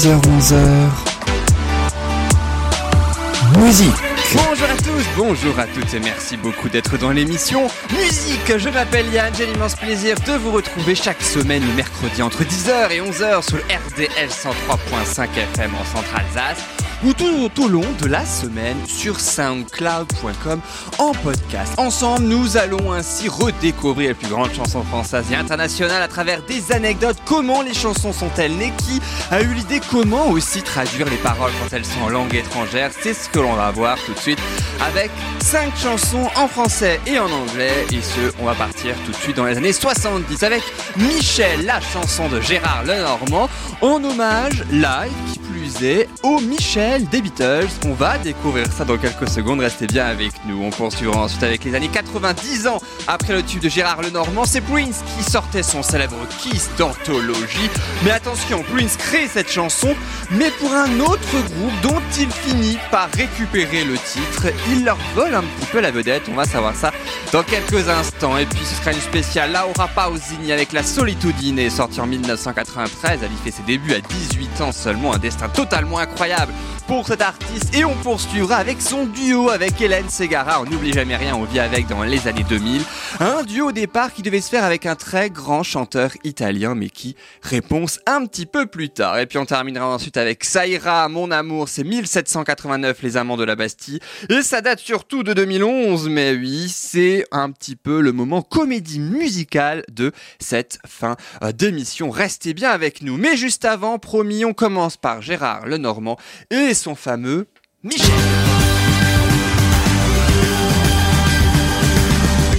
10h-11h Musique. Bonjour à tous, bonjour à toutes et merci beaucoup d'être dans l'émission Musique. Je m'appelle Yann, j'ai l'immense plaisir de vous retrouver chaque semaine le mercredi entre 10h et 11h sur le RDL 103.5 FM en Centre-Alsace ou tout, au long de la semaine sur soundcloud.com en podcast. Ensemble, nous allons ainsi redécouvrir les plus grandes chansons françaises et internationales à travers des anecdotes. Comment les chansons sont-elles nées? Qui a eu l'idée? Comment aussi traduire les paroles quand elles sont en langue étrangère? C'est ce que l'on va voir tout de suite avec 5 chansons en français et en anglais. Et ce, on va partir tout de suite dans les années 70 avec Michel, la chanson de Gérard Lenormand, en hommage live au Michel des Beatles. On va découvrir ça dans quelques secondes, restez bien avec nous. On poursuivra ensuite avec les années 90 ans après le tube de Gérard Lenormand. C'est Prince qui sortait son célèbre Kiss d'anthologie. Mais attention, Prince crée cette chanson, mais pour un autre groupe dont il finit par récupérer le titre. Il leur vole un petit peu la vedette, on va savoir ça dans quelques instants. Et puis ce sera une spéciale Laura Pausini avec La Solitudine, sortie en 1993. Elle y fait ses débuts à 18 ans seulement, un destin totalement incroyable pour cet artiste. Et on poursuivra avec son duo avec Hélène Segara. On n'oublie jamais rien, on vit avec dans les années 2000. Un duo au départ qui devait se faire avec un très grand chanteur italien, mais qui réponse un petit peu plus tard. Et puis on terminera ensuite avec Saïra, mon amour, c'est 1789, les amants de la Bastille. Et ça date surtout de 2011, mais oui, c'est un petit peu le moment comédie musicale de cette fin euh, d'émission. Restez bien avec nous. Mais juste avant, promis, on commence par Gérard Lenormand et son fameux Michel.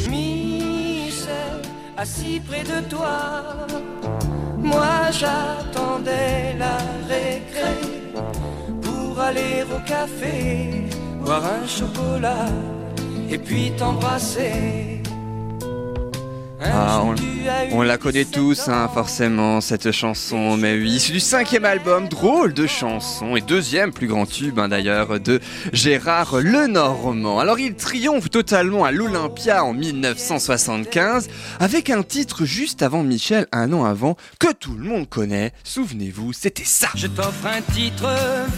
Michel, assis près de toi, moi j'attendais la récré pour aller au café, boire un chocolat et puis t'embrasser. Ah, jour, on- la connaît 17 tous, hein, forcément, cette chanson. Mais oui, c'est du cinquième album, drôle de chanson, et deuxième plus grand tube, hein, d'ailleurs, de Gérard Lenormand. Alors, il triomphe totalement à l'Olympia en 1975, avec un titre juste avant Michel, un an avant, que tout le monde connaît. Souvenez-vous, c'était ça. Je t'offre un titre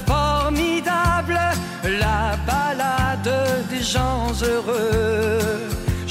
formidable, la balade des gens heureux.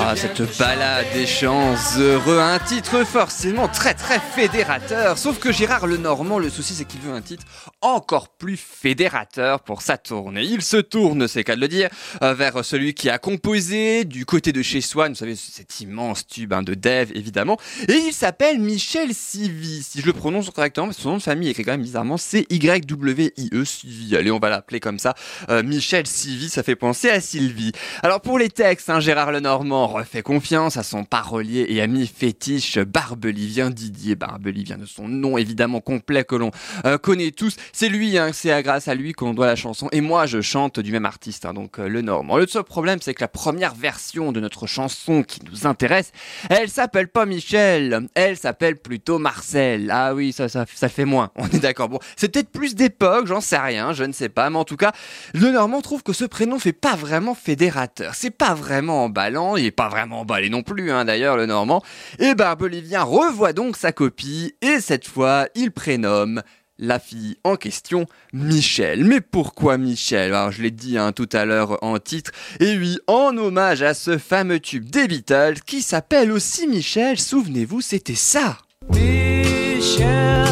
Ah, viens cette te balade des chants heureux, un titre forcément très très fédérateur. Sauf que Gérard Lenormand, le souci c'est qu'il veut un titre encore plus fédérateur pour sa tournée. Il se tourne, c'est qu'à le dire, euh, vers celui qui a composé du côté de chez soi, vous savez, cet immense tube hein, de Dev évidemment. Et il s'appelle Michel Sivi, si je le prononce correctement, parce que son nom de famille est écrit quand même bizarrement C-Y-W-I-E, Sivi. Allez, on va l'appeler comme ça. Euh, Michel Sivi, ça fait penser à Sylvie. Alors pour les textes, hein, Gérard Lenormand refait confiance à son parolier et ami fétiche Barbelivien Didier. Barbelivien de son nom évidemment complet que l'on euh, connaît tous. C'est lui, hein, c'est grâce à lui qu'on doit la chanson. Et moi, je chante du même artiste, hein, donc euh, Lenormand. Le seul problème, c'est que la première version de notre chanson qui nous intéresse, elle s'appelle pas Michel, elle s'appelle plutôt Marcel. Ah oui, ça, ça, ça fait moins. On est d'accord. Bon, c'est peut-être plus d'époque, j'en sais rien, je ne sais pas, mais en tout cas, le Normand trouve que ce prénom fait pas vraiment fédérateur. C'est pas vraiment emballant, il est pas vraiment emballé non plus, hein, d'ailleurs, le Normand. Et Barbelivien revoit donc sa copie, et cette fois, il prénomme la fille en question, Michel. Mais pourquoi Michel? Alors, je l'ai dit hein, tout à l'heure en titre. Et oui, en hommage à ce fameux tube des Beatles qui s'appelle aussi Michel, souvenez-vous, c'était ça. Michel,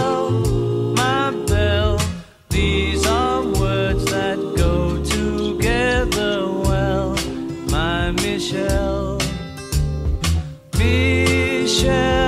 Michel,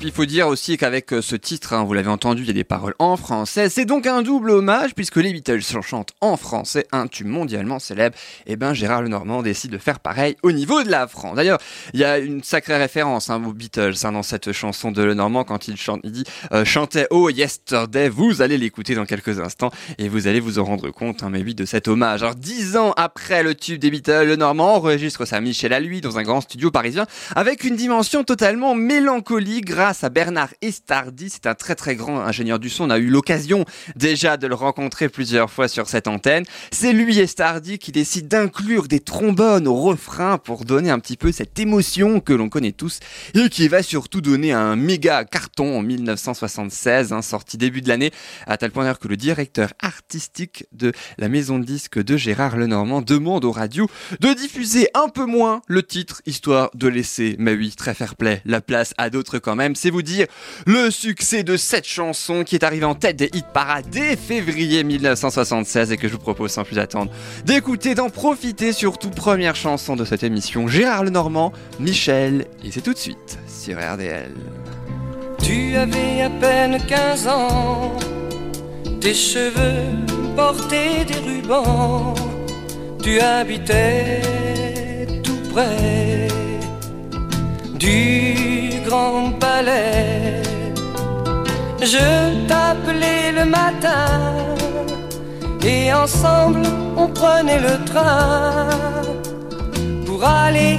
il faut dire aussi qu'avec euh, ce titre, hein, vous l'avez entendu, il y a des paroles en français. C'est donc un double hommage puisque les Beatles chantent en français un tube mondialement célèbre. Et ben Gérard Lenormand décide de faire pareil au niveau de la France. D'ailleurs, il y a une sacrée référence hein, aux Beatles hein, dans cette chanson de Lenormand quand il chante, il dit euh, Oh Yesterday. Vous allez l'écouter dans quelques instants et vous allez vous en rendre compte, mais oui, de cet hommage. Alors dix ans après le tube des Beatles, Lenormand enregistre sa Michel à lui dans un grand studio parisien avec une dimension totalement mélancolique grâce à Bernard Estardi. C'est un très très grand ingénieur du son. On a eu l'occasion déjà de le rencontrer plusieurs fois sur cette antenne. C'est lui Estardi qui décide d'inclure des trombones au refrain pour donner un petit peu cette émotion que l'on connaît tous et qui va surtout donner un méga carton en 1976, hein, sorti début de l'année, à tel point d'ailleurs que le directeur artistique de la maison de disques de Gérard Lenormand demande aux radios de diffuser un peu moins le titre, histoire de laisser, mais oui, très fair play, la place à d'autres quand même. C'est vous dire le succès de cette chanson qui est arrivée en tête des hit parades dès février 1976 et que je vous propose sans plus attendre d'écouter, d'en profiter surtout. Première chanson de cette émission, Gérard Lenormand, Michel, et c'est tout de suite sur RDL. Tu avais à peine 15 ans, tes cheveux portaient des rubans, tu habitais tout près du grand palais. Je t'appelais le matin et ensemble on prenait le train pour aller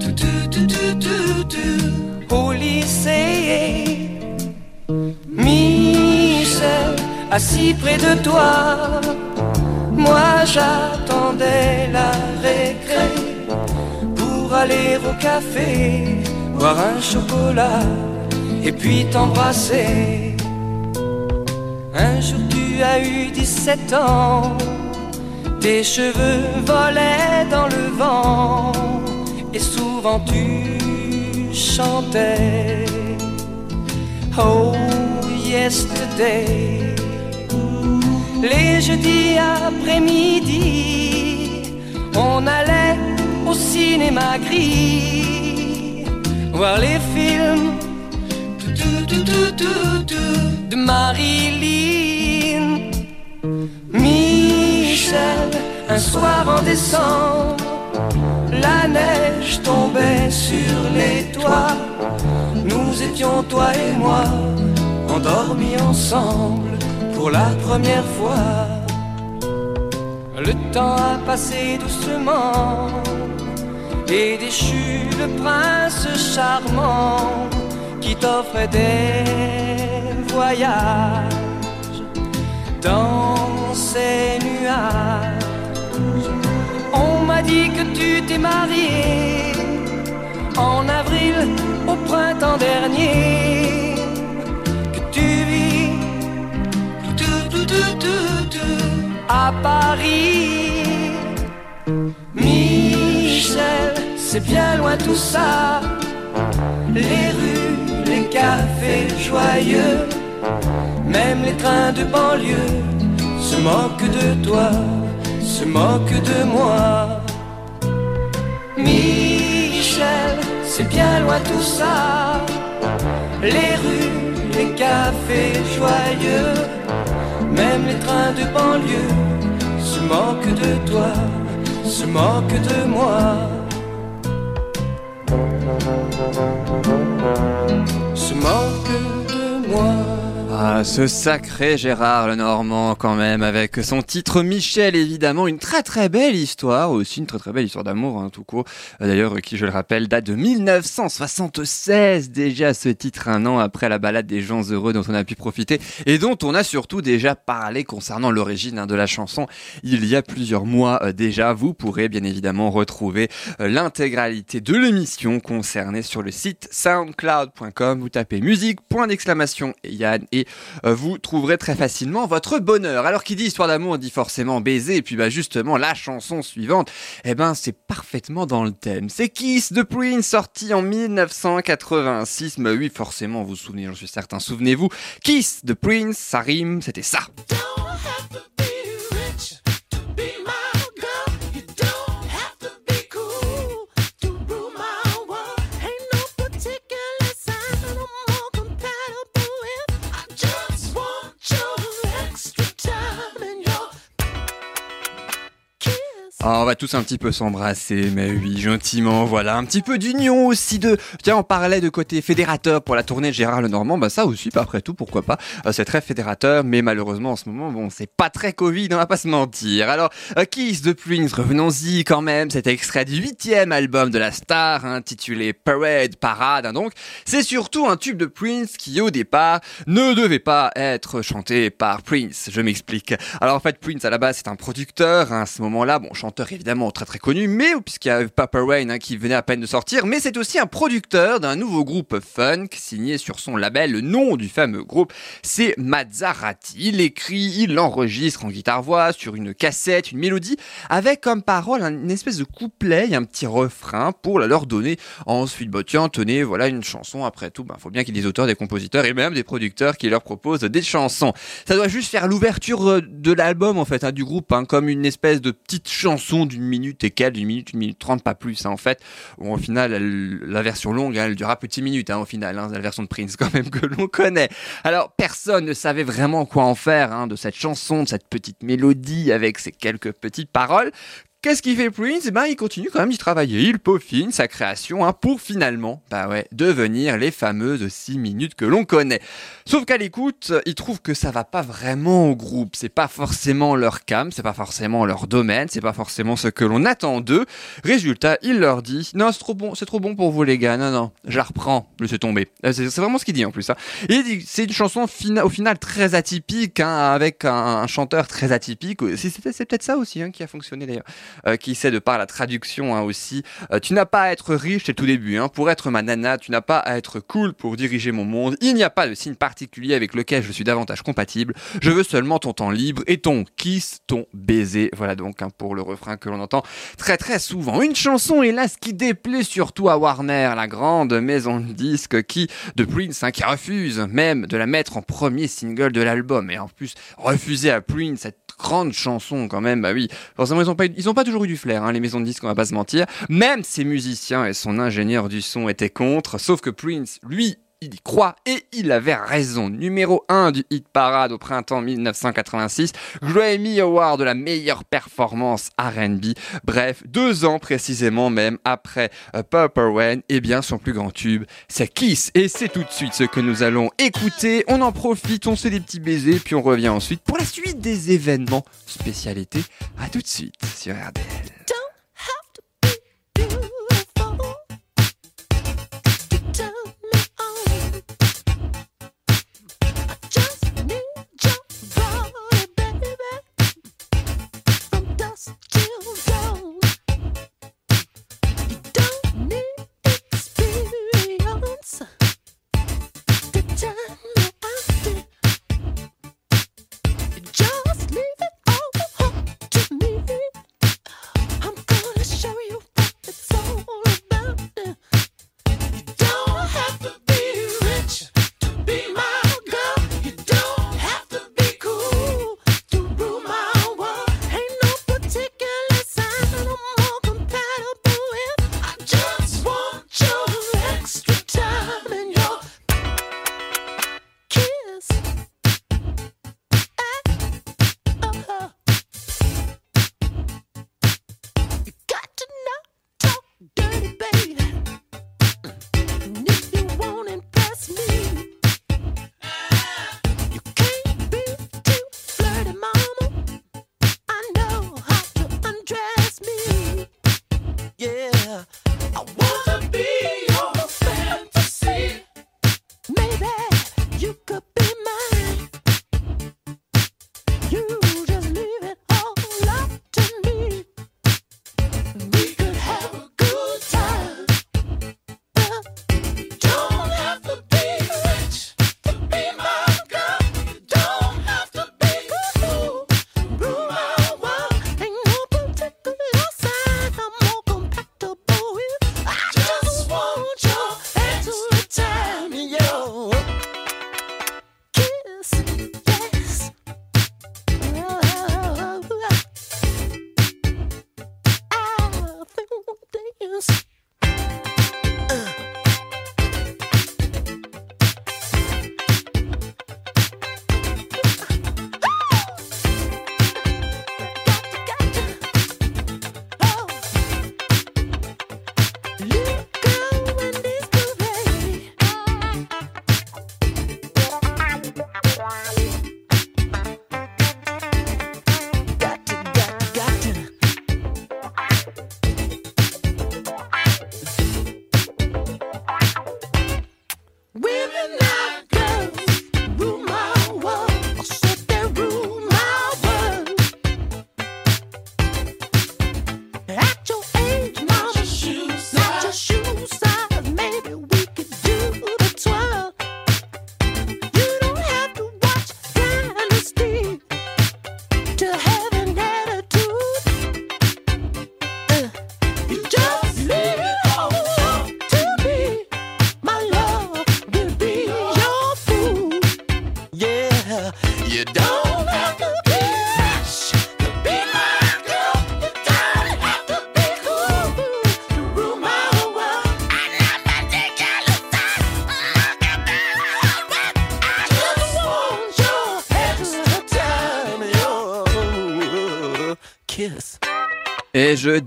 tout, tout, tout, tout, tout, tout, au lycée. Michel, assis près de toi, moi j'attendais la récré aller au café, boire un chocolat et puis t'embrasser. Un jour tu as eu 17 ans, tes cheveux volaient dans le vent et souvent tu chantais. Oh, yesterday. Les jeudis après-midi, on allait au cinéma gris voir les films de Marilyn. Michel, un soir en décembre, la neige tombait sur les toits. Nous étions toi et moi endormis ensemble pour la première fois. Le temps a passé doucement et déchu le prince charmant qui t'offrait des voyages dans ces nuages. On m'a dit que tu t'es marié en avril au printemps dernier. Que tu vis tout, tout, tout, tout, tout, à Paris. C'est bien loin tout ça. Les rues, les cafés joyeux, même les trains de banlieue se moquent de toi, se moquent de moi. Michel, c'est bien loin tout ça. Les rues, les cafés joyeux, même les trains de banlieue se moquent de toi, se moquent de moi. Se moquent de moi. Ah, ce sacré Gérard Lenormand quand même, avec son titre Michel évidemment, une très très belle histoire, aussi une très très belle histoire d'amour hein, tout court, d'ailleurs qui je le rappelle date de 1976 déjà ce titre un an après la balade des gens heureux dont on a pu profiter et dont on a surtout déjà parlé concernant l'origine hein, de la chanson il y a plusieurs mois euh, déjà, vous pourrez bien évidemment retrouver euh, l'intégralité de l'émission concernée sur le site soundcloud.com, vous tapez musique, point d'exclamation Yann et vous trouverez très facilement votre bonheur. Alors qui dit histoire d'amour dit forcément baiser et puis bah justement la chanson suivante, eh ben c'est parfaitement dans le thème. C'est Kiss de Prince sorti en 1986. Mais oui, forcément vous vous souvenez, j'en suis certain. Souvenez-vous, Kiss de Prince, ça rime, c'était ça. On va tous un petit peu s'embrasser, mais oui, gentiment, voilà. Un petit peu d'union aussi de... Tiens, on parlait de côté fédérateur pour la tournée de Gérard Lenormand, bah ça aussi, bah, après tout, pourquoi pas. Euh, c'est très fédérateur, mais malheureusement, en ce moment, bon, c'est pas très Covid, on va pas se mentir. Alors, euh, Kiss de Prince, revenons-y quand même, cet extrait du huitième album de la star, intitulé Parade, Parade, hein, donc. C'est surtout un tube de Prince qui, au départ, ne devait pas être chanté par Prince. Je m'explique. Alors, en fait, Prince, à la base, c'est un producteur, hein, à ce moment-là, bon, chanteur évidemment très très connu, mais puisqu'il y a Papa Rain hein, qui venait à peine de sortir, mais c'est aussi un producteur d'un nouveau groupe funk signé sur son label. Le nom du fameux groupe, c'est Mazzarati. Il écrit, il enregistre en guitare-voix sur une cassette, une mélodie, avec comme parole une espèce de couplet et un petit refrain pour la leur donner ensuite. Bah tiens, tenez, voilà une chanson. Après tout, bah faut bien qu'il y ait des auteurs, des compositeurs et même des producteurs qui leur proposent des chansons. Ça doit juste faire l'ouverture euh, de l'album en fait, hein, du groupe, hein, comme une espèce de petite chanson d'une minute et quelle, d'une minute, une minute trente, pas plus, hein, en fait. Bon, au final, la version longue, hein, elle durera petit minute, hein, au final, la version de Prince quand même que l'on connaît. Alors, personne ne savait vraiment quoi en faire de cette chanson, de cette petite mélodie avec ces quelques petites paroles. Qu'est-ce qu'il fait Prince? Eh ben, il continue quand même d'y travailler. Il peaufine sa création hein, pour finalement, bah ouais, devenir les fameuses 6 minutes que l'on connaît. Sauf qu'à l'écoute, il trouve que ça va pas vraiment au groupe. C'est pas forcément leur cam, c'est pas forcément leur domaine, c'est pas forcément ce que l'on attend d'eux. Résultat, il leur dit non, c'est trop bon, trop bon pour vous les gars. Non, non, je la reprends. Laissez tomber. Euh, C'est vraiment ce qu'il dit en plus. Hein. Il dit c'est une chanson au final très atypique, hein, avec un, chanteur très atypique. C'est peut-être ça aussi hein, qui a fonctionné d'ailleurs euh, qui sait de par la traduction hein, aussi. Euh, tu n'as pas à être riche, c'est tout début. Hein. Pour être ma nana, tu n'as pas à être cool pour diriger mon monde. Il n'y a pas de signe particulier avec lequel je suis davantage compatible. Je veux seulement ton temps libre et ton kiss, ton baiser. Voilà donc hein, pour le refrain que l'on entend très très souvent. Une chanson, hélas, qui déplaît surtout à Warner, la grande maison de disques qui, de Prince, qui refuse même de la mettre en premier single de l'album. Et en plus, refuser à Prince cette grande chanson quand même, bah oui, forcément ils ont pas, ils ont pas toujours eu du flair, hein, les maisons de disques, on va pas se mentir. Même ses musiciens et son ingénieur du son étaient contre, sauf que Prince, lui, il y croit et il avait raison. Numéro 1 du hit parade au printemps 1986, Grammy Award de la meilleure performance R&B. Bref, deux ans précisément même après euh, Purple Rain, eh bien son plus grand tube, c'est Kiss. Et c'est tout de suite ce que nous allons écouter. On en profite, on se fait des petits baisers, puis on revient ensuite pour la suite des événements spécialité. À tout de suite sur RDL.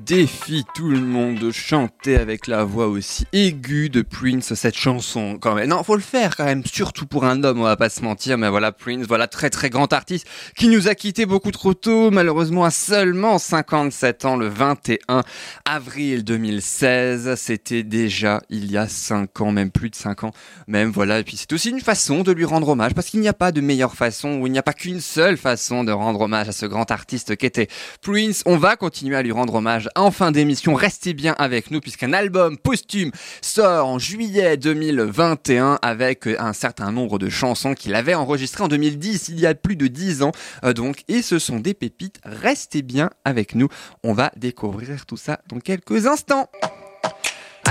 Défie tout le monde chanter avec la voix aussi aiguë de Prince cette chanson quand même. Non, faut le faire quand même, surtout pour un homme, on va pas se mentir, mais voilà Prince, voilà très très grand artiste qui nous a quitté beaucoup trop tôt, malheureusement à seulement 57 ans le 21 avril 2016. C'était déjà il y a 5 ans, même plus de 5 ans, même voilà. Et puis c'est aussi une façon de lui rendre hommage parce qu'il n'y a pas de meilleure façon ou il n'y a pas qu'une seule façon de rendre hommage à ce grand artiste qu'était Prince. On va continuer à lui rendre hommage en fin d'émission. Restez bien avec nous puisqu'un album posthume sort en juillet 2021 avec un certain nombre de chansons qu'il avait enregistrées en 2010, il y a plus de 10 ans euh, donc. Et ce sont des pépites. Restez bien avec nous. On va découvrir tout ça dans quelques instants.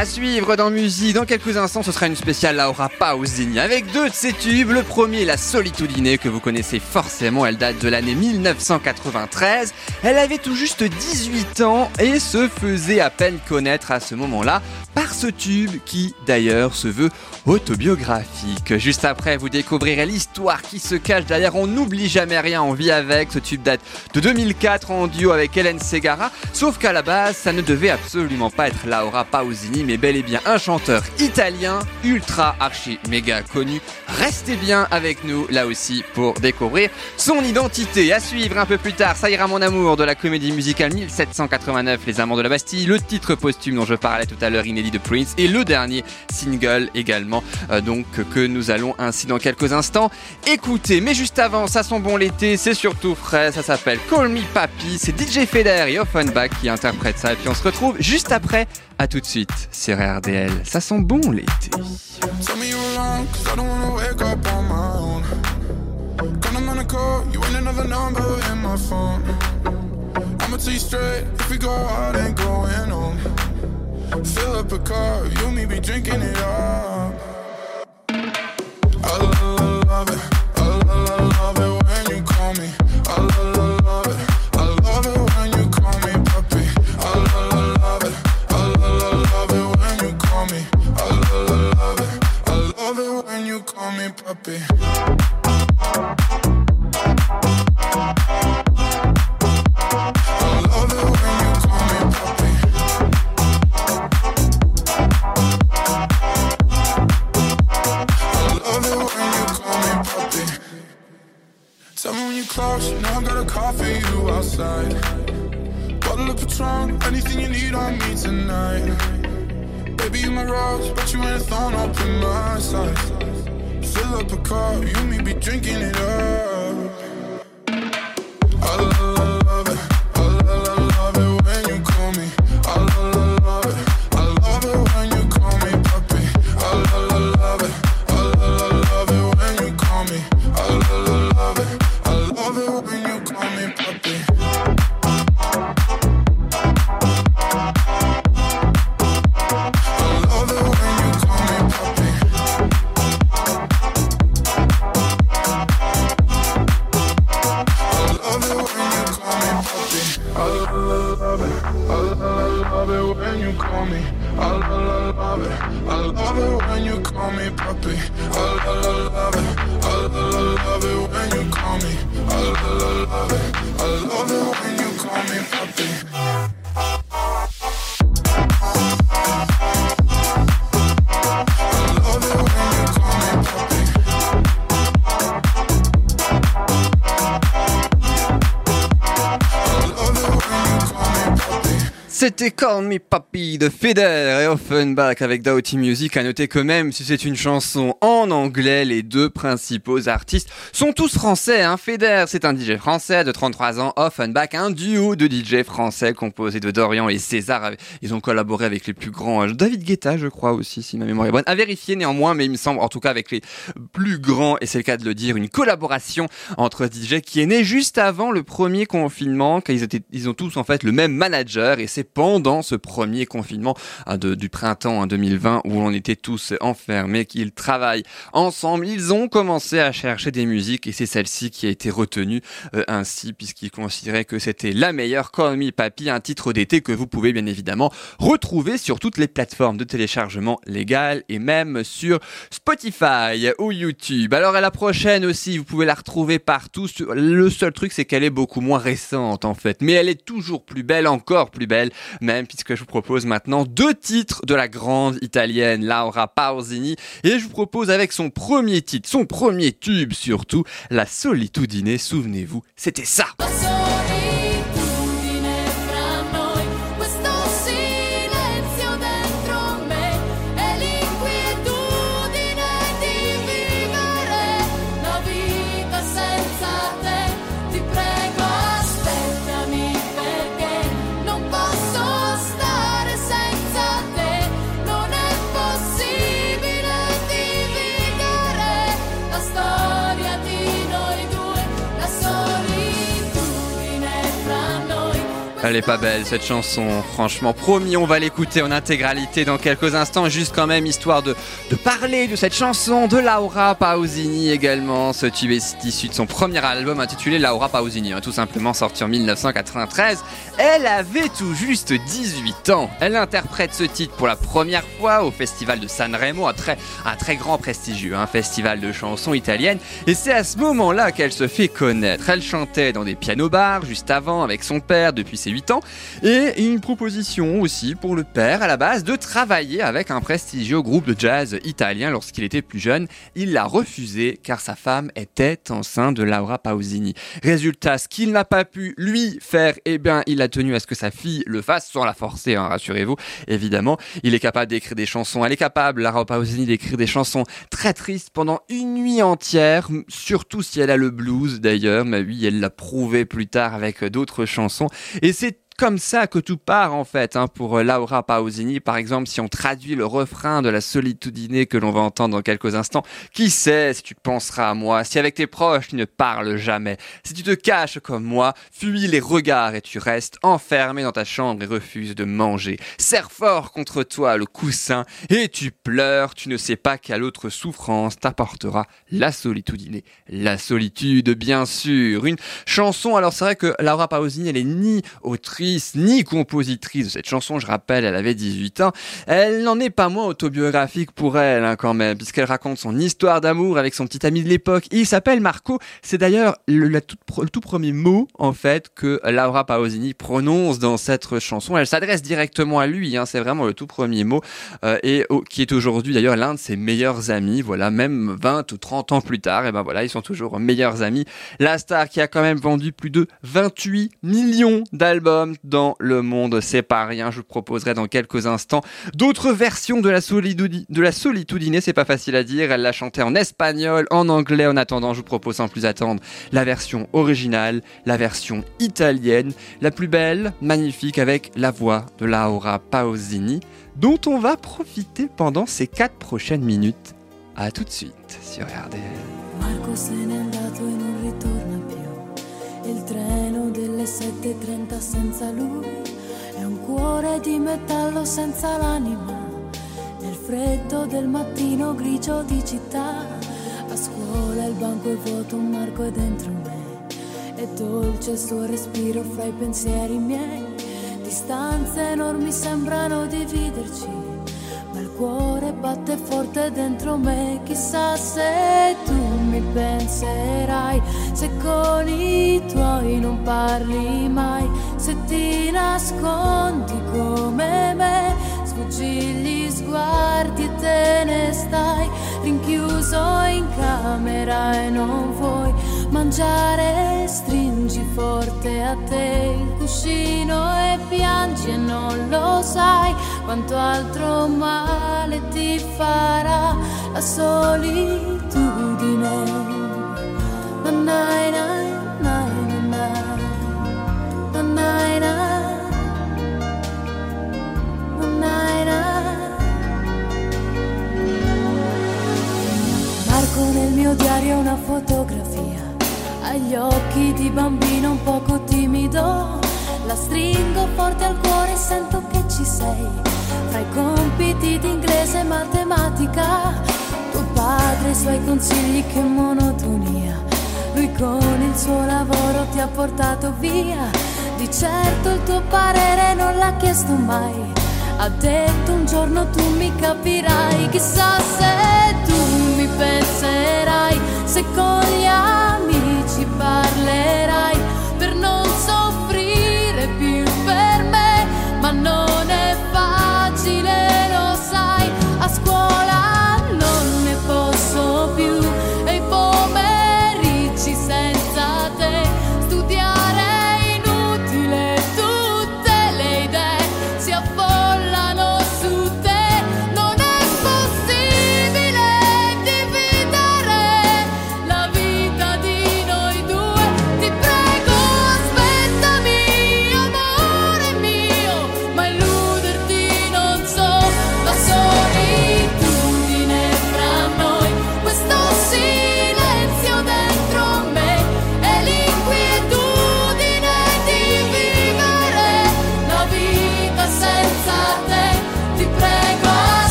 À suivre dans musique, dans quelques instants, ce sera une spéciale Laura Pausini avec deux de ses tubes. Le premier, la Solitudine, que vous connaissez forcément, elle date de l'année 1993. Elle avait tout juste 18 ans et se faisait à peine connaître à ce moment-là par ce tube qui, d'ailleurs, se veut autobiographique. Juste après, vous découvrirez l'histoire qui se cache derrière On n'oublie jamais rien, on vit avec. Ce tube date de 2004 en duo avec Hélène Segara, sauf qu'à la base, ça ne devait absolument pas être Laura Pausini, mais bel et bien un chanteur italien ultra archi méga connu. Restez bien avec nous là aussi pour découvrir son identité. À suivre un peu plus tard, ça ira mon amour de la comédie musicale 1789 Les Amants de la Bastille, le titre posthume dont je parlais tout à l'heure inédit de Prince et le dernier single également euh, donc que nous allons ainsi dans quelques instants écouter. Mais juste avant, ça sent bon l'été, c'est surtout frais, ça s'appelle Call Me Papi, c'est DJ Feder et Offenbach qui interprètent ça et puis on se retrouve juste après. À tout de suite sur RDL. Ça sent bon l'été. Wake up on my own. Gonna wanna call, you ain't another number in my phone. I'ma tell you straight, if we go out, ain't going home. Fill up a car, you and me be drinking it up. I C'était Call Me Papi de Feder et Offenbach avec Doughty Music. À noter que même si c'est une chanson en anglais, les deux principaux artistes sont tous français. Hein. Feder, c'est un DJ français de 33 ans. Offenbach, un duo de DJ français composé de Dorian et César. Ils ont collaboré avec les plus grands. euh, David Guetta, je crois aussi, si ma mémoire est bonne. À vérifier néanmoins, mais il me semble, en tout cas avec les plus grands, et c'est le cas de le dire, une collaboration entre DJ qui est née juste avant le premier confinement, quand ils étaient, ils ont tous en fait le même manager, et c'est pendant ce premier confinement hein, du printemps hein, 2020 où on était tous enfermés, qu'ils travaillent ensemble. Ils ont commencé à chercher des musiques et c'est celle-ci qui a été retenue euh, ainsi puisqu'ils considéraient que c'était la meilleure Call Papi, un titre d'été que vous pouvez bien évidemment retrouver sur toutes les plateformes de téléchargement légales et même sur Spotify ou YouTube. Alors à la prochaine aussi, vous pouvez la retrouver partout. Le seul truc, c'est qu'elle est beaucoup moins récente en fait, mais elle est toujours plus belle, encore plus belle même, puisque je vous propose maintenant deux titres de la grande italienne Laura Pausini, et je vous propose avec son premier titre, son premier tube surtout, La Solitudine. Souvenez-vous, c'était ça. Elle est pas belle cette chanson, franchement. Promis, on va l'écouter en intégralité dans quelques instants, juste quand même histoire de, de parler de cette chanson de Laura Pausini également. Ce tube est issu de son premier album intitulé Laura Pausini, hein, tout simplement sorti en 1993. Elle avait tout juste 18 ans. Elle interprète ce titre pour la première fois au festival de Sanremo, un très, un très grand prestigieux, un festival de chansons italiennes. Et c'est à ce moment-là qu'elle se fait connaître. Elle chantait dans des pianos-bars juste avant avec son père depuis ses 8 ans. Et une proposition aussi pour le père à la base de travailler avec un prestigieux groupe de jazz italien lorsqu'il était plus jeune. Il l'a refusé car sa femme était enceinte de Laura Pausini. Résultat, ce qu'il n'a pas pu lui faire, eh bien, il a tenu à ce que sa fille le fasse sans la forcer, hein, rassurez-vous. Évidemment, il est capable d'écrire des chansons. Elle est capable, Laura Pausini, d'écrire des chansons très tristes pendant une nuit entière, surtout si elle a le blues d'ailleurs. Mais oui, elle l'a prouvé plus tard avec d'autres chansons. Comme ça que tout part en fait hein, pour euh, Laura Pausini. Par exemple, si on traduit le refrain de la solitudine que l'on va entendre dans quelques instants, qui sait si tu penseras à moi, si avec tes proches tu ne parles jamais, si tu te caches comme moi, fuis les regards et tu restes enfermé dans ta chambre et refuses de manger. Serre fort contre toi le coussin et tu pleures, tu ne sais pas quelle autre souffrance t'apportera la solitudine. La solitude, bien sûr. Une chanson, alors c'est vrai que Laura Pausini, elle est ni autrice, ni compositrice de cette chanson, je rappelle, elle avait 18 ans. Elle n'en est pas moins autobiographique pour elle, hein, quand même, puisqu'elle raconte son histoire d'amour avec son petit ami de l'époque. Il s'appelle Marco. C'est d'ailleurs le, tout premier mot, en fait, que Laura Pausini prononce dans cette chanson. Elle s'adresse directement à lui, hein, c'est vraiment le tout premier mot, euh, et qui est aujourd'hui d'ailleurs l'un de ses meilleurs amis. Voilà, même 20 ou 30 ans plus tard, et ben voilà, ils sont toujours meilleurs amis. La star qui a quand même vendu plus de 28 millions d'albums dans le monde, c'est pas rien. Je vous proposerai dans quelques instants d'autres versions de la de la solitudine, c'est pas facile à dire. Elle l'a chanté en espagnol, en anglais. En attendant, je vous propose sans plus attendre la version originale, la version italienne, la plus belle, magnifique avec la voix de Laura Pausini, dont on va profiter pendant ces 4 prochaines minutes. À tout de suite sur RDL. Treno delle 7.30 senza lui è un cuore di metallo senza l'anima. Nel freddo del mattino grigio di città, a scuola il banco è vuoto, un Marco è dentro me. È dolce il suo respiro fra i pensieri miei. Distanze enormi sembrano dividerci. Il cuore batte forte dentro me, chissà se tu mi penserai, se con i tuoi non parli mai, se ti nascondi come me, sfuggi gli sguardi e te ne stai, rinchiuso in camera e non vuoi mangiare, stringi forte a te il cuscino e piangi e non lo sai quanto altro male ti farà la solitudine. Na, na, na. Marco nel mio diario una fotografia agli occhi di bambino un poco timido, La stringo forte al cuore e sento che ci sei. Fra i compiti di inglese e matematica, tuo padre e i suoi consigli, che monotonia. Lui con il suo lavoro ti ha portato via. Di certo il tuo parere non l'ha chiesto mai. Ha detto un giorno tu mi capirai. Chissà se tu mi penserai, se con gli amici parlerai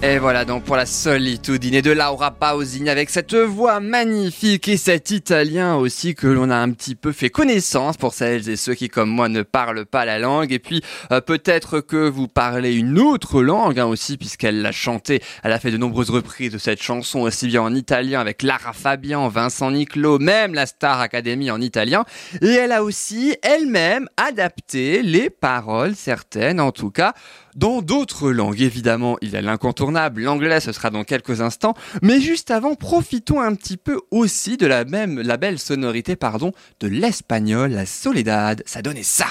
Et voilà donc pour la solitudine de Laura Pausini avec cette voix magnifique et cet italien aussi que l'on a un petit peu fait connaissance pour celles et ceux qui comme moi ne parlent pas la langue. Et puis euh, peut-être que vous parlez une autre langue hein, aussi puisqu'elle l'a chanté, elle a fait de nombreuses reprises de cette chanson aussi bien en italien avec Lara Fabian, Vincent Niclot, même la Star Academy en italien. Et elle a aussi elle-même adapté les paroles certaines en tout cas dans d'autres langues. Évidemment, il y a l'incontournable, l'anglais, ce sera dans quelques instants. Mais juste avant, profitons un petit peu aussi de la même, la belle sonorité, pardon, de l'espagnol, la Soledad. Ça donnait ça.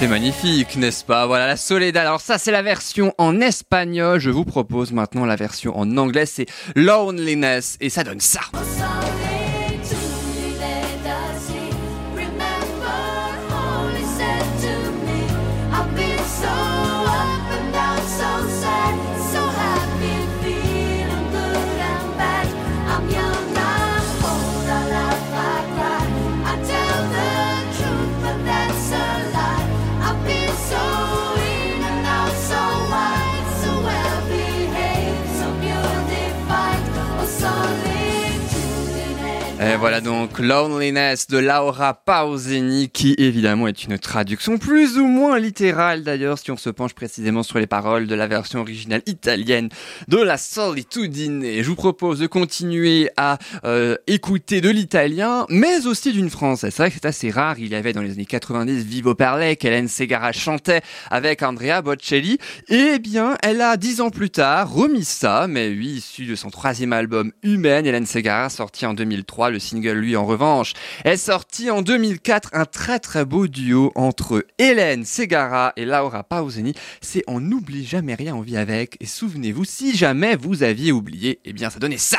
C'est magnifique, n'est-ce pas? Voilà, la Soledad. Alors ça, c'est la version en espagnol. Je vous propose maintenant la version en anglais. C'est Loneliness. Et ça donne ça. Et voilà donc Loneliness de Laura Pausini qui évidemment est une traduction plus ou moins littérale d'ailleurs si on se penche précisément sur les paroles de la version originale italienne de la Solitudine. Et je vous propose de continuer à euh, écouter de l'italien mais aussi d'une française. C'est vrai que c'est assez rare. Il y avait dans les années 90 Vivo Perlé qu'Hélène Segara chantait avec Andrea Bocelli. Et eh bien elle a dix ans plus tard remis ça mais oui issu de son troisième album Humaine. Hélène Segara sorti en 2003 le single, lui, en revanche, est sorti en 2004 un très très beau duo entre Hélène Segara et Laura Pausini. C'est On n'oublie jamais rien, on vit avec. Et souvenez-vous, si jamais vous aviez oublié, eh bien, ça donnait ça.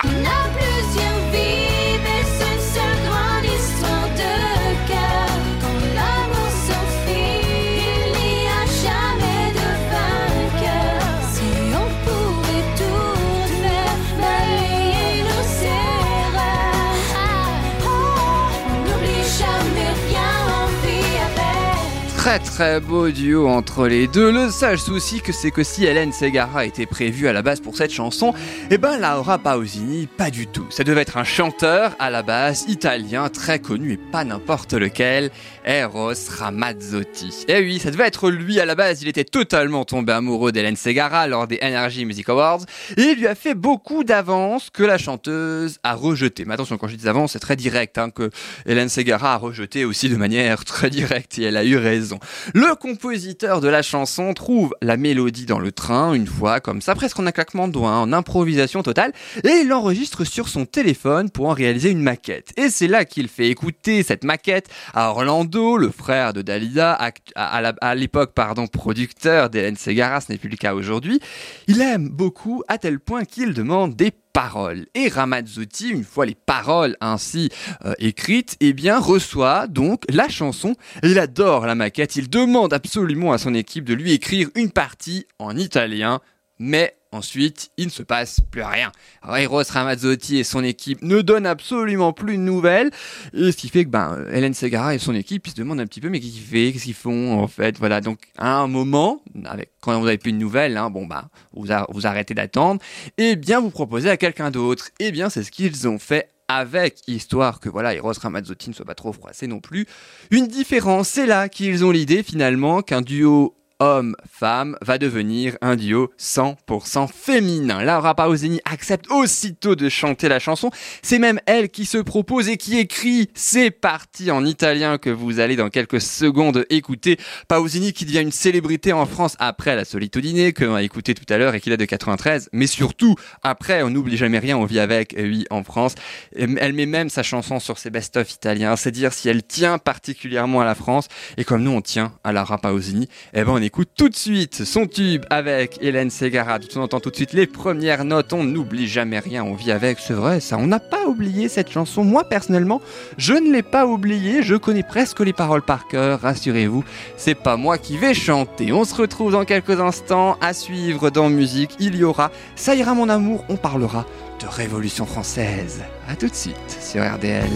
Très très beau duo entre les deux. Le seul souci que c'est que si Hélène Segara était prévue à la base pour cette chanson, eh ben Laura Pausini pas du tout. Ça devait être un chanteur à la base italien très connu et pas n'importe lequel, Eros Ramazzotti. Eh oui, ça devait être lui à la base. Il était totalement tombé amoureux d'Hélène Segara lors des Energy Music Awards et il lui a fait beaucoup d'avances que la chanteuse a rejetées. Mais attention, quand je dis avances, c'est très direct, hein, que Hélène Segara a rejeté aussi de manière très directe et elle a eu raison. Le compositeur de la chanson trouve la mélodie dans le train une fois, comme ça, presque en un claquement de doigts, en improvisation totale, et il l'enregistre sur son téléphone pour en réaliser une maquette. Et c'est là qu'il fait écouter cette maquette à Orlando, le frère de Dalida, à, l'époque, pardon, producteur d'Hélène Segara, ce n'est plus le cas aujourd'hui. Il aime beaucoup à tel point qu'il demande des paroles. Et Ramazzotti, une fois les paroles ainsi euh, écrites, eh bien reçoit donc la chanson. Il adore la maquette, il demande absolument à son équipe de lui écrire une partie en italien, mais ensuite il ne se passe plus rien. Alors, Eros Ramazzotti et son équipe ne donnent absolument plus de nouvelles, et ce qui fait que ben Hélène Segara et son équipe se demandent un petit peu mais qu'est-ce qu'ils font, qu'est-ce qu'ils font en fait, voilà. Donc à un moment, avec quand vous avez plus de nouvelles, hein, bon bah vous, vous arrêtez d'attendre, et bien vous proposez à quelqu'un d'autre. Et bien c'est ce qu'ils ont fait avec histoire que voilà Eros Ramazzotti ne soit pas trop froissé non plus. Une différence, c'est là qu'ils ont l'idée finalement qu'un duo homme-femme va devenir un duo 100% féminin. Laura Pausini accepte aussitôt de chanter la chanson. C'est même elle qui se propose et qui écrit ces parties en italien que vous allez dans quelques secondes écouter. Pausini qui devient une célébrité en France après la Solitudine que l'on a écouté tout à l'heure et qui date de 93, mais surtout après on n'oublie jamais rien, on vit avec, oui, en France. Elle met même sa chanson sur ses best-of italiens, c'est dire si elle tient particulièrement à la France et comme nous on tient à Laura Pausini, eh ben on écoute tout de suite son tube avec Hélène Segara. On entend tout de suite les premières notes. On n'oublie jamais rien. On vit avec. C'est vrai, ça. On n'a pas oublié cette chanson. Moi, personnellement, je ne l'ai pas oubliée. Je connais presque les paroles par cœur. Rassurez-vous, c'est pas moi qui vais chanter. On se retrouve dans quelques instants. À suivre dans musique, il y aura Ça ira mon amour. On parlera de Révolution française. À tout de suite sur RDL.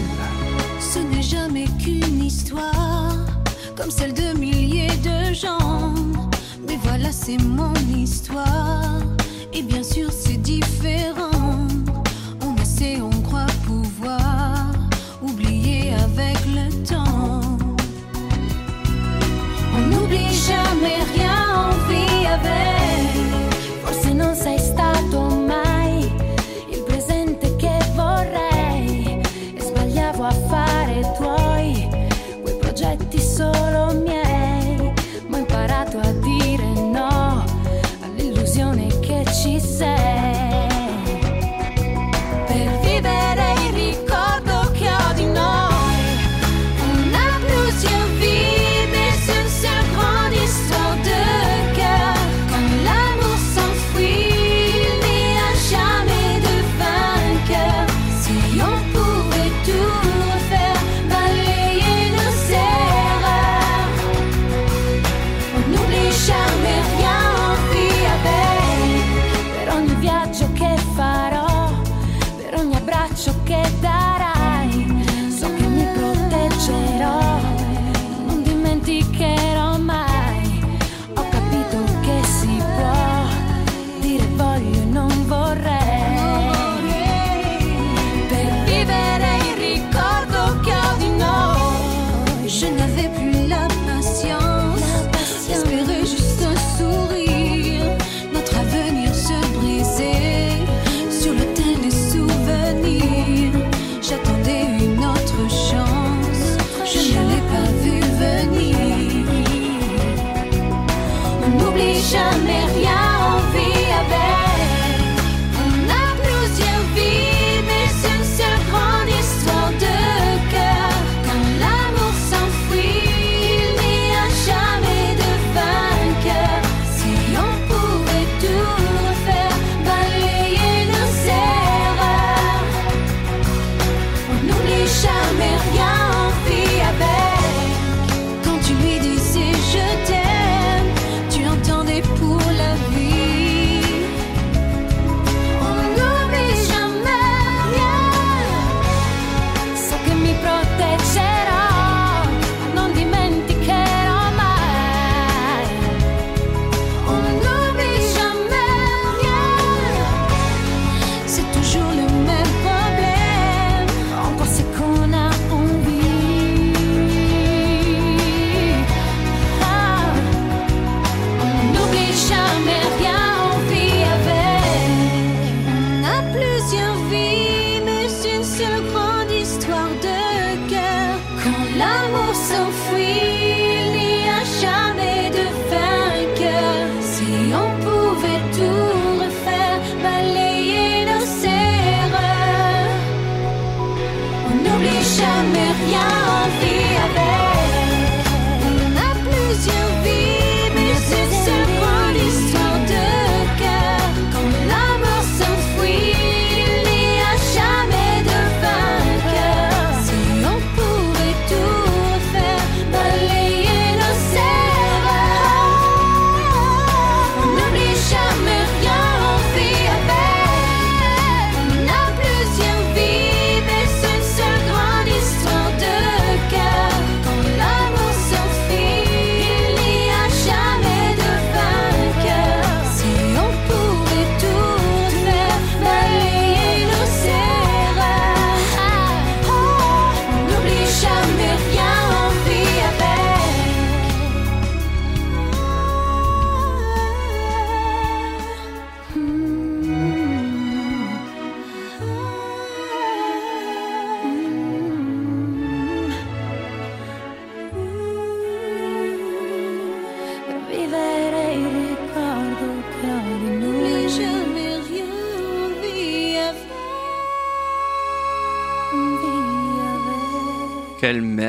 Ce n'est jamais qu'une histoire comme celle de milliers de gens. C'est mon histoire. Et bien sûr, c'est différent.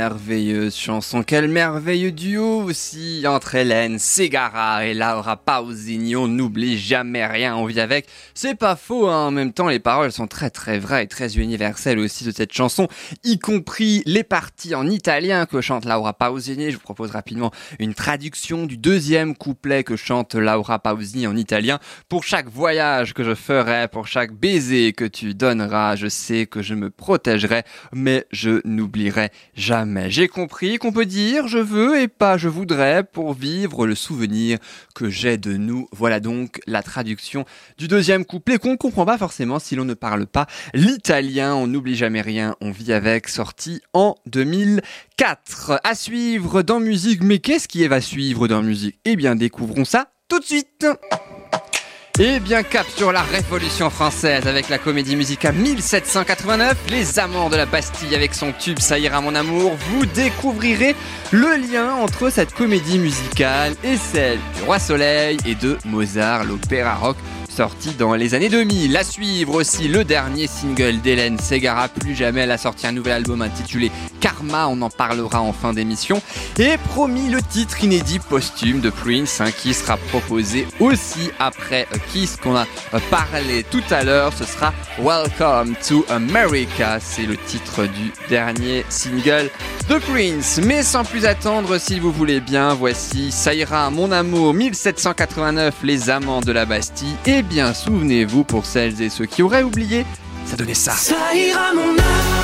Merveilleuse chanson, quel merveilleux duo aussi entre Hélène Segara et Laura Pausini. On n'oublie jamais rien, on vit avec. C'est pas faux, hein. en même temps les paroles sont très très vraies et très universelles aussi de cette chanson, y compris les parties en italien que chante Laura Pausini. Je vous propose rapidement une traduction du deuxième couplet que chante Laura Pausini en italien. Pour chaque voyage que je ferai, pour chaque baiser que tu donneras, je sais que je me protégerai, mais je n'oublierai jamais. J'ai compris qu'on peut dire je veux et pas je voudrais pour vivre le souvenir que j'ai de nous. Voilà donc la traduction du deuxième couplet qu'on ne comprend pas forcément si l'on ne parle pas l'italien. On n'oublie jamais rien, on vit avec, sorti en 2004. À suivre dans musique, mais qu'est-ce qui va suivre dans musique? Eh bien découvrons ça tout de suite et bien cap sur la Révolution française avec la comédie musicale 1789, Les Amants de la Bastille avec son tube Ça ira mon amour, vous découvrirez le lien entre cette comédie musicale et celle du Roi Soleil et de Mozart, l'opéra rock sorti dans les années 2000. À suivre aussi le dernier single d'Hélène Segara, Plus jamais elle a sorti un nouvel album intitulé Karma, on en parlera en fin d'émission. Et promis le titre inédit posthume de Prince hein, qui sera proposé aussi après Kiss qu'on a parlé tout à l'heure. Ce sera Welcome to America, c'est le titre du dernier single de Prince. Mais sans plus attendre, si vous voulez bien, voici Ça ira mon amour 1789, les amants de la Bastille. Et bien, souvenez-vous pour celles et ceux qui auraient oublié, ça donnait ça. Ça ira mon amour,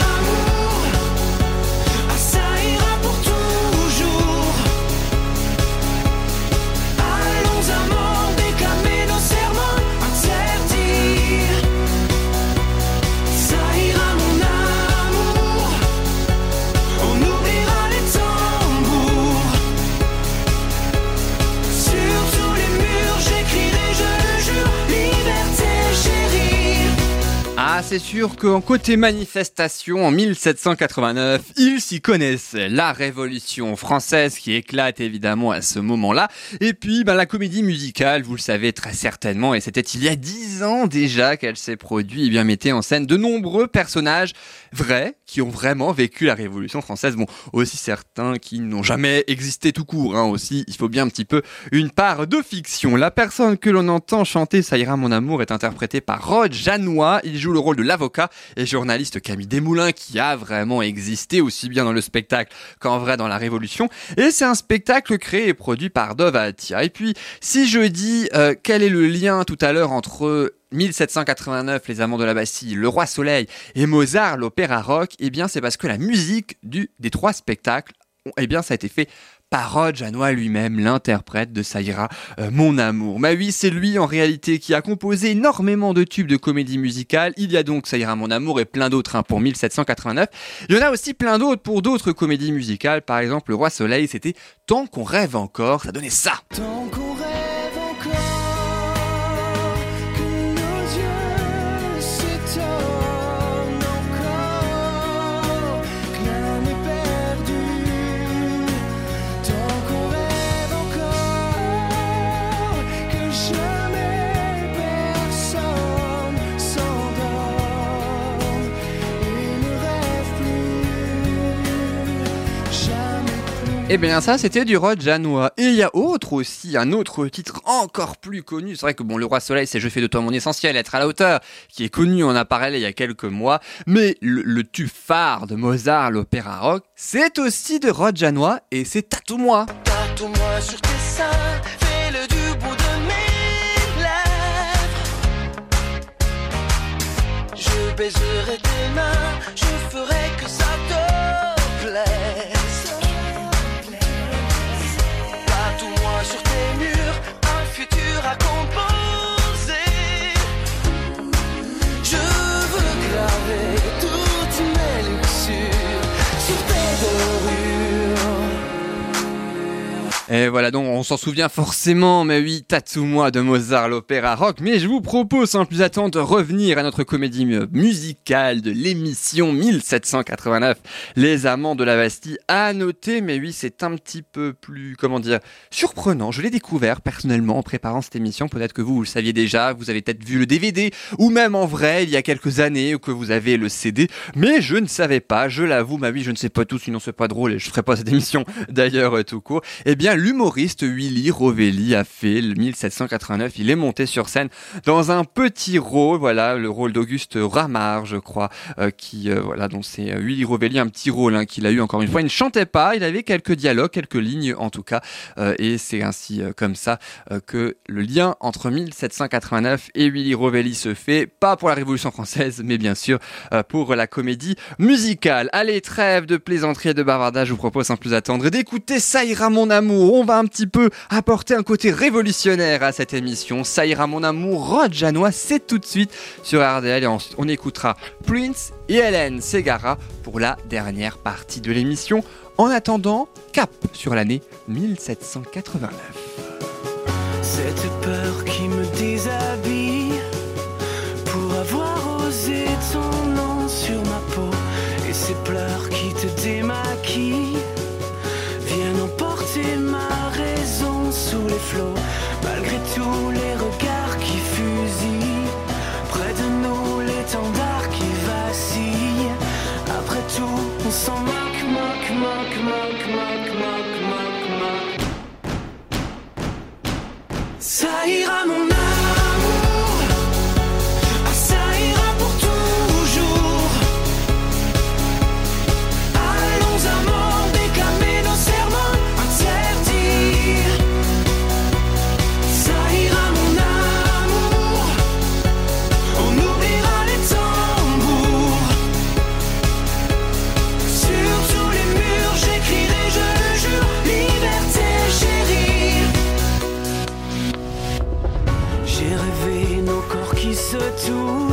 c'est sûr qu'en côté manifestation, en 1789, ils s'y connaissaient. La révolution française qui éclate évidemment à ce moment-là. Et puis, ben, la comédie musicale, vous le savez très certainement, et c'était il y a dix ans déjà qu'elle s'est produite, et bien mettait en scène de nombreux personnages vrais, qui ont vraiment vécu la révolution française. Bon, aussi certains qui n'ont jamais existé tout court, hein, aussi, il faut bien un petit peu une part de fiction. La personne que l'on entend chanter Ça ira mon amour est interprétée par Rod Janois. Il joue le rôle de l'avocat et journaliste Camille Desmoulins qui a vraiment existé aussi bien dans le spectacle qu'en vrai dans la Révolution. Et c'est un spectacle créé et produit par Dove Atia. Et puis, si je dis euh, quel est le lien tout à l'heure entre 1789, Les Amants de la Bastille, Le Roi Soleil et Mozart, l'opéra rock, eh bien c'est parce que la musique du, des trois spectacles, eh bien ça a été fait par Rod Janois lui-même, l'interprète de Saïra, euh, Mon Amour. Mais oui, c'est lui en réalité qui a composé énormément de tubes de comédie musicale. Il y a donc Saïra Mon Amour et plein d'autres hein, pour 1789. Il y en a aussi plein d'autres pour d'autres comédies musicales. Par exemple, Le Roi Soleil, c'était Tant qu'on rêve encore, ça donnait ça. Tant qu'on rêve plus. Eh bien ça c'était du Rod Janois. Et il y a autre aussi, un autre titre encore plus connu. C'est vrai que bon, Le Roi Soleil c'est Je fais de toi mon essentiel, être à la hauteur, qui est connu, on a parlé il y a quelques mois. Mais le, le tube phare de Mozart, l'opéra rock, c'est aussi de Rod Janois et c'est Tatoue-moi. Tatoue-moi sur tes seins, fais-le du bout de mes lèvres. Je baiserai tes mains, je ferai que ça te plaise. accompagne Et voilà, donc on s'en souvient forcément, mais oui, Tatsumoi de Mozart, l'opéra rock. Mais je vous propose sans plus attendre de revenir à notre comédie mu- musicale de l'émission 1789, Les Amants de la Bastille. À noter, mais oui, c'est un petit peu plus, comment dire, surprenant. Je l'ai découvert personnellement en préparant cette émission. Peut-être que vous, le saviez déjà, vous avez peut-être vu le DVD, ou même en vrai, il y a quelques années, ou que vous avez le CD. Mais je ne savais pas, je l'avoue, ma oui, je ne sais pas tout, sinon c'est pas drôle et je ferai pas cette émission d'ailleurs tout court. Eh bien, l'humoriste Willy Rovelli a fait le 1789, il est monté sur scène dans un petit rôle, voilà, le rôle d'Auguste Ramard, je crois, euh, qui, euh, voilà, c'est euh, Willy Rovelli, un petit rôle hein, qu'il a eu encore une fois. Il ne chantait pas, il avait quelques dialogues, quelques lignes en tout cas, euh, et c'est ainsi comme ça que le lien entre 1789 et Willy Rovelli se fait, pas pour la Révolution française, mais bien sûr pour la comédie musicale. Allez, trêve de plaisanterie et de bavardage, je vous propose sans plus attendre d'écouter Ça ira mon amour. On va un petit peu apporter un côté révolutionnaire à cette émission. Ça ira mon amour, Rod Janois, c'est tout de suite sur RDL et on écoutera Prince et Hélène Segara pour la dernière partie de l'émission. En attendant, cap sur l'année 1789. Cette peur s'en moque, moque, moque, moque, moque, moque, moque, moque. Ça ira mon isso tudo.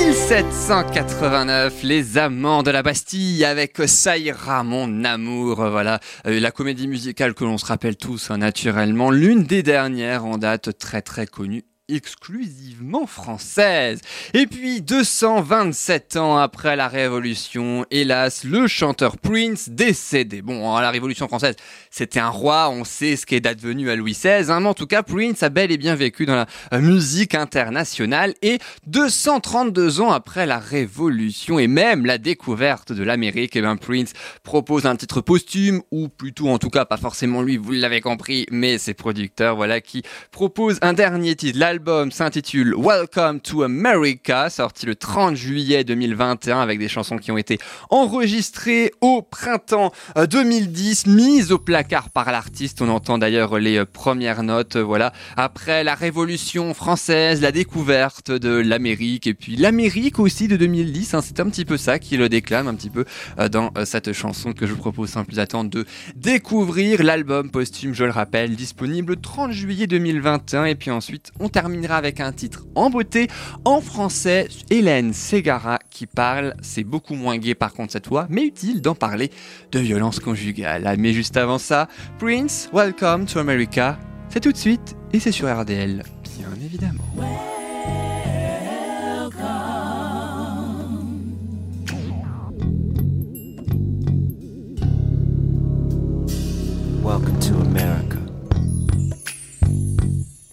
1789, Les Amants de la Bastille avec Ça ira mon amour. Voilà, Euh, la comédie musicale que l'on se rappelle tous hein, naturellement, l'une des dernières en date très très connue exclusivement française. Et puis 227 ans après la Révolution, hélas, le chanteur Prince décédé. Bon, hein, la Révolution française, c'était un roi, on sait ce qui est advenu à Louis XVI, hein, mais en tout cas, Prince a bel et bien vécu dans la euh, musique internationale et 232 ans après la Révolution et même la découverte de l'Amérique, ben Prince propose un titre posthume ou plutôt en tout cas pas forcément lui, vous l'avez compris, mais ses producteurs, voilà, qui proposent un dernier titre. L'album s'intitule Welcome to America, sorti le 30 juillet 2021 avec des chansons qui ont été enregistrées au printemps euh, 2010, mises au placard par l'artiste. On entend d'ailleurs les euh, premières notes, euh, voilà, après la Révolution française, la découverte de l'Amérique et puis l'Amérique aussi de 2010. Hein, c'est un petit peu ça qui le déclame un petit peu euh, dans euh, cette chanson que je vous propose sans plus attendre de découvrir. L'album posthume, je le rappelle, disponible le 30 juillet 2021 et puis ensuite on terminera avec un titre en beauté en français. Hélène Ségara qui parle, c'est beaucoup moins gai par contre cette fois, mais utile d'en parler de violence conjugale. Ah, Mais juste avant ça, Prince, Welcome to America, c'est tout de suite et c'est sur RDL, bien évidemment.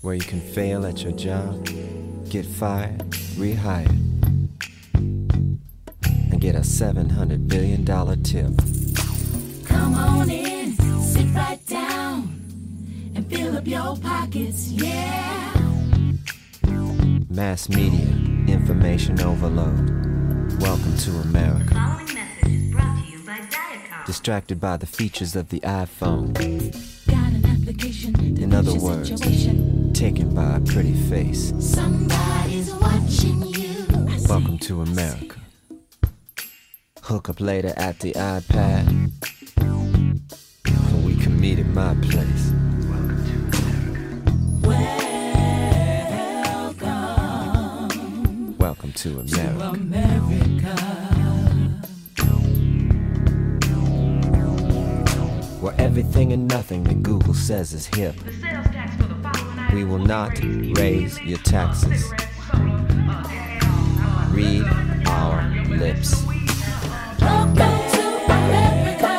Where you can fail at your job, get fired, rehired, and get a $700 billion tip. Come on in, sit right down, and fill up your pockets, yeah. Mass media, information overload. Welcome to America. following message is brought to you by Diacom. Distracted by the features of the iPhone, Got an application In other words. situation. Taken by a pretty face. Somebody's watching you. Welcome to America. Hook up later at the iPad. Or We can meet at my place. Welcome Welcome to America. Welcome to America. Where everything and nothing that Google says is hip. We will not raise your taxes. Read our lips. Welcome to America.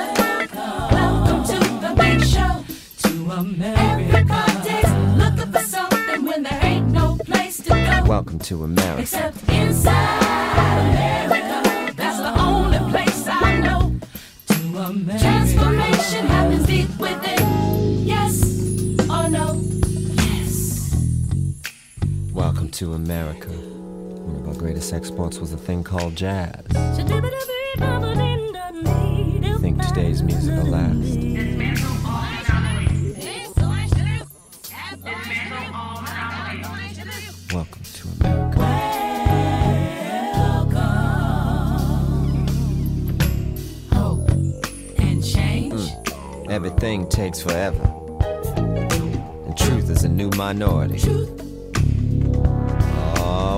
Welcome to the big show. To America. Everybody's looking for something when there ain't no place to go. Welcome to America. Except inside America. To America. One of our greatest exports was a thing called jazz. Think today's music will last. Welcome to America. Hope and change. Everything takes forever. And truth is a new minority.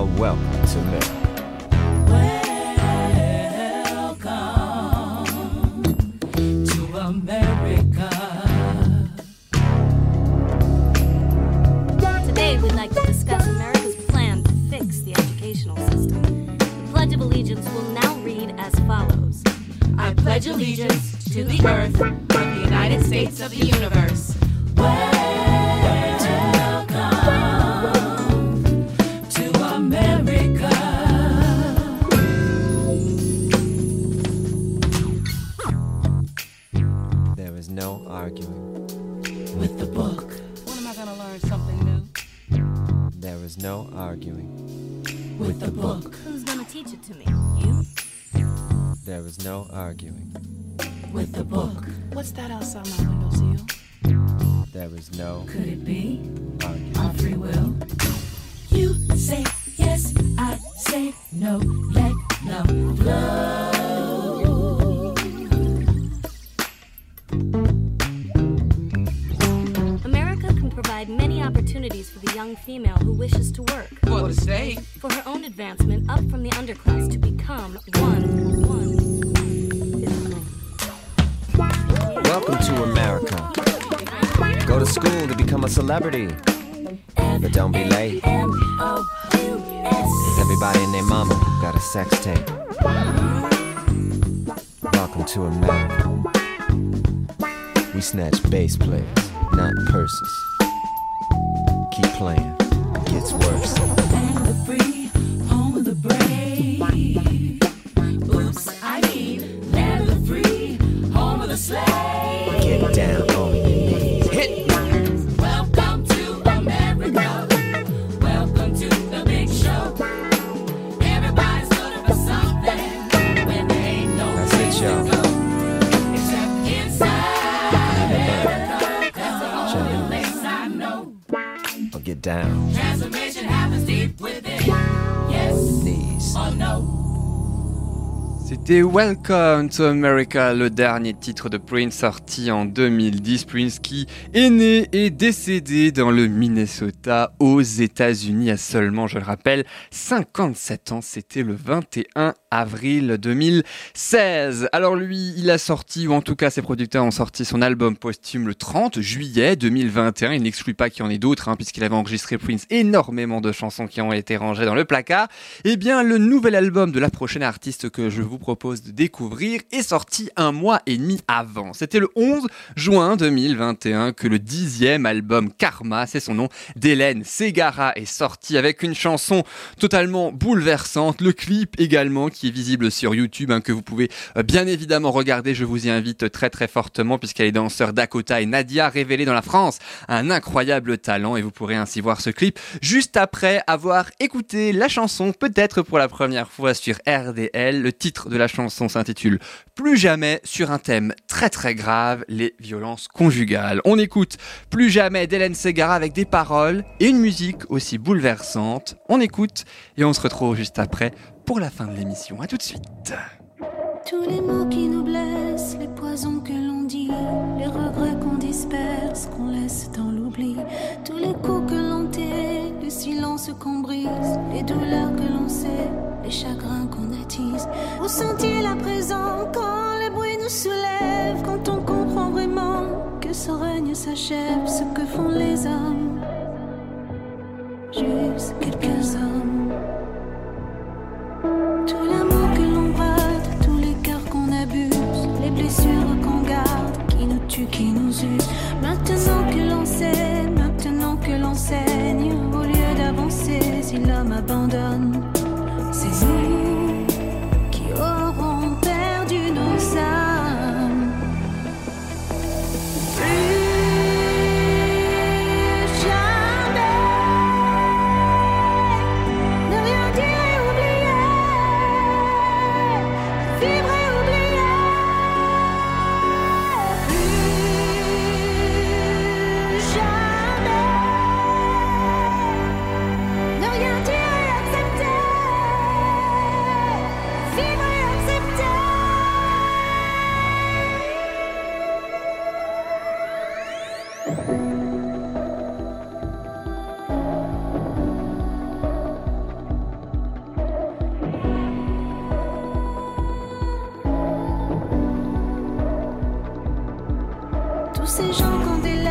Oh, welcome to America. Go to school to become a celebrity. But don't be late. Everybody and their mama got a sex tape. Welcome to America. We snatch bass players, not purses. Keep playing, it gets worse. C'était Welcome to America, le dernier titre de Prince en 2010. Prince qui est né et décédé dans le Minnesota aux États-Unis à seulement, je le rappelle, 57 ans. C'était le 21 avril 2016. Alors lui, il a sorti, ou en tout cas ses producteurs ont sorti son album posthume le 30 juillet 2021. Il n'exclut pas qu'il y en ait d'autres, hein, puisqu'il avait enregistré Prince énormément de chansons qui ont été rangées dans le placard. Eh bien, le nouvel album de la prochaine artiste que je vous propose de découvrir est sorti un mois et demi avant. C'était le 11 juin 2021 que le dixième album Karma, c'est son nom, d'Hélène Segara est sorti avec une chanson totalement bouleversante. Le clip également qui est visible sur YouTube, hein, que vous pouvez euh, bien évidemment regarder. Je vous y invite très très fortement puisqu'elle est danseur Dakota et Nadia révélée dans la France un incroyable talent et vous pourrez ainsi voir ce clip juste après avoir écouté la chanson peut-être pour la première fois sur RDL. Le titre de la chanson s'intitule Plus jamais sur un thème très très grave, les violences conjugales. On écoute Plus jamais d'Hélène Segara avec des paroles et une musique aussi bouleversante. On écoute et on se retrouve juste après pour la fin de l'émission. À tout de suite. Tous les mots qui nous blessent, les poisons que l'on dit, les regrets qu'on disperse, qu'on laisse dans l'oubli, tous les coups que silences qu'on brise, les douleurs que l'on sait, les chagrins qu'on attise. Vous sentiez la présent quand les bruits nous soulèvent, quand on comprend vraiment que ce règne s'achève, ce que font les hommes, juste quelques hommes. Tout l'amour que l'on brade, tous les cœurs qu'on abuse, les blessures qu'on garde, qui nous tuent, qui nous usent. Maintenant que l'on sait, maintenant que l'on saigne, si l'homme abandonne, ces gens qu'on délaisse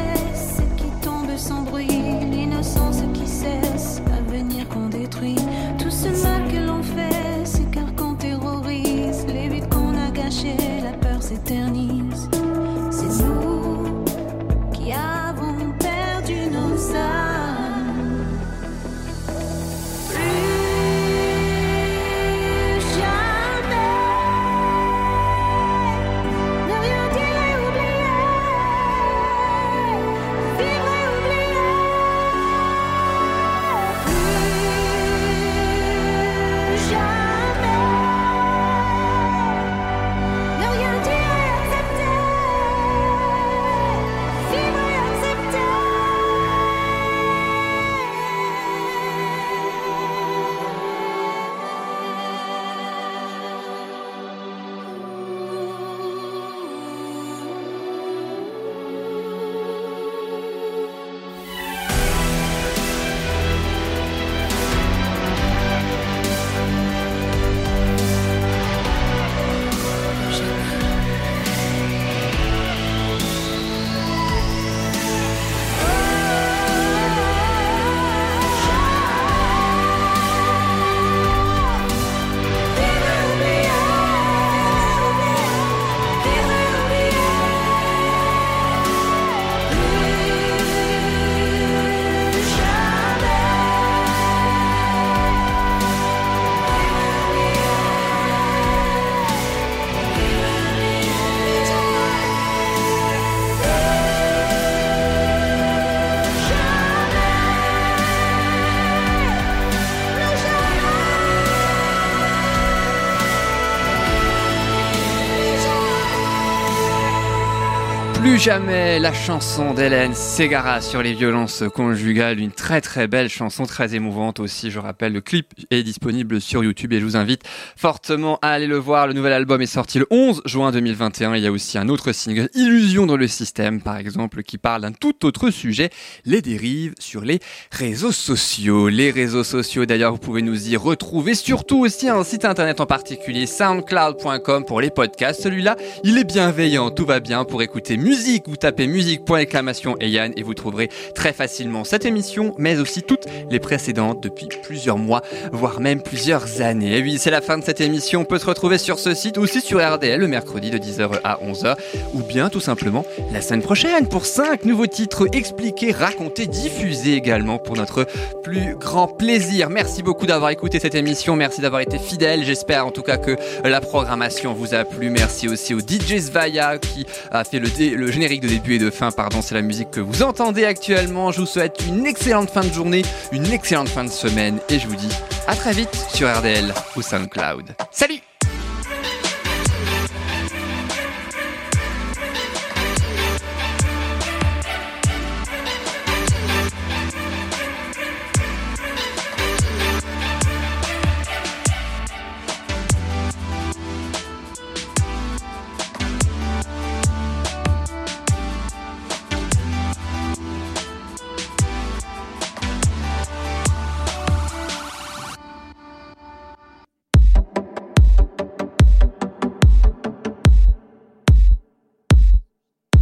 Plus jamais la chanson d'Hélène Ségara sur les violences conjugales, une très très belle chanson, très émouvante aussi. Je rappelle, le clip est disponible sur YouTube et je vous invite fortement à aller le voir. Le nouvel album est sorti le 11 juin 2021. Il y a aussi un autre single, Illusion dans le système, par exemple, qui parle d'un tout autre sujet, les dérives sur les réseaux sociaux. Les réseaux sociaux, d'ailleurs, vous pouvez nous y retrouver, surtout aussi un site internet en particulier, soundcloud.com pour les podcasts. Celui-là, il est bienveillant, tout va bien pour écouter musique. Vous tapez musique.exclamation et Yann et vous trouverez très facilement cette émission, mais aussi toutes les précédentes depuis plusieurs mois, voire même plusieurs années. Et oui, c'est la fin de cette émission. On peut se retrouver sur ce site ou aussi sur RDL le mercredi de 10h à 11h ou bien tout simplement la semaine prochaine pour 5 nouveaux titres expliqués, racontés, diffusés également pour notre plus grand plaisir. Merci beaucoup d'avoir écouté cette émission. Merci d'avoir été fidèle. J'espère en tout cas que la programmation vous a plu. Merci aussi au DJ Svaya qui a fait le, dé- le générique de début et de fin. Pardon, c'est la musique que vous entendez actuellement. Je vous souhaite une excellente fin de journée, une excellente fin de semaine et je vous dis à très vite sur RDL ou SoundCloud. Salut